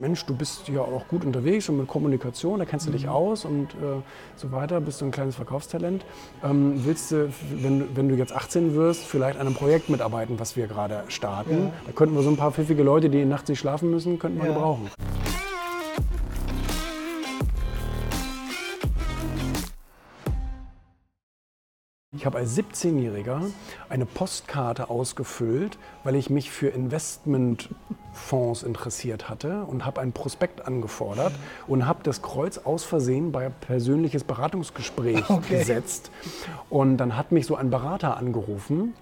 Mensch, du bist ja auch gut unterwegs und mit Kommunikation, da kennst du dich aus und äh, so weiter, bist du ein kleines Verkaufstalent. Ähm, willst du, wenn, wenn du jetzt 18 wirst, vielleicht an einem Projekt mitarbeiten, was wir gerade starten? Ja. Da könnten wir so ein paar pfiffige Leute, die nachts nicht schlafen müssen, könnten wir Ja. gebrauchen. Ich habe als 17-Jähriger eine Postkarte ausgefüllt, weil ich mich für Investmentfonds interessiert hatte und habe ein Prospekt angefordert und habe das Kreuz aus Versehen bei persönliches Beratungsgespräch Okay. gesetzt. Und dann hat mich so ein Berater angerufen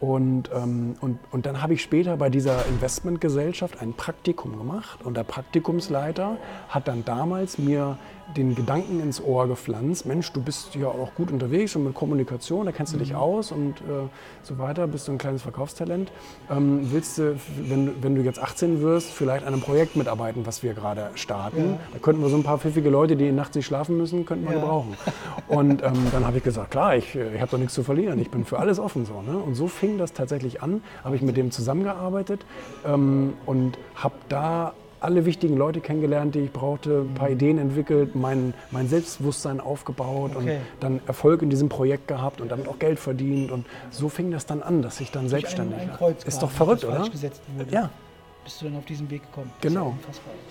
und, ähm, und, und dann habe ich später bei dieser Investmentgesellschaft ein Praktikum gemacht und der Praktikumsleiter hat dann damals mir den Gedanken ins Ohr gepflanzt, Mensch, du bist ja auch gut unterwegs und mit Kommunikation, da kennst du dich aus und äh, so weiter, bist du ein kleines Verkaufstalent. Ähm, willst du, wenn, du- wenn du jetzt 18 wirst, vielleicht an einem Projekt mitarbeiten, was wir gerade starten? Ja. Da könnten wir so ein paar pfiffige Leute, die nachts nicht schlafen müssen, könnten wir Ja. gebrauchen. Und ähm, dann habe ich gesagt, klar, ich, äh, ich habe doch nichts zu verlieren, ich bin für alles offen so. Ne? Und so fing das tatsächlich an, habe ich mit dem zusammengearbeitet ähm, und habe da alle wichtigen Leute kennengelernt, die ich brauchte, ein paar Ideen entwickelt, mein, mein Selbstbewusstsein aufgebaut und Okay. dann Erfolg in diesem Projekt gehabt und damit auch Geld verdient. Und so fing das dann an, dass ich dann Durch selbstständig ein, ein war. Ist doch verrückt, oder? Ja. Bist du dann auf diesen Weg gekommen? Genau.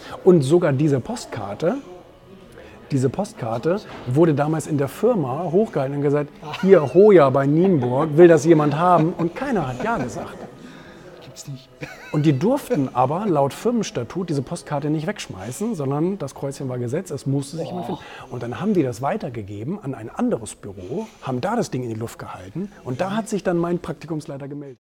ja. Und sogar diese Postkarte, diese Postkarte wurde damals in der Firma hochgehalten und gesagt, hier Hoja bei Nienburg, will das jemand haben? Und keiner hat ja gesagt. Gibt's nicht. Und die durften aber laut Firmenstatut diese Postkarte nicht wegschmeißen, sondern das Kreuzchen war gesetzt, es musste sich jemand finden. Und dann haben die das weitergegeben an ein anderes Büro, haben da das Ding in die Luft gehalten und da hat sich dann mein Praktikumsleiter gemeldet.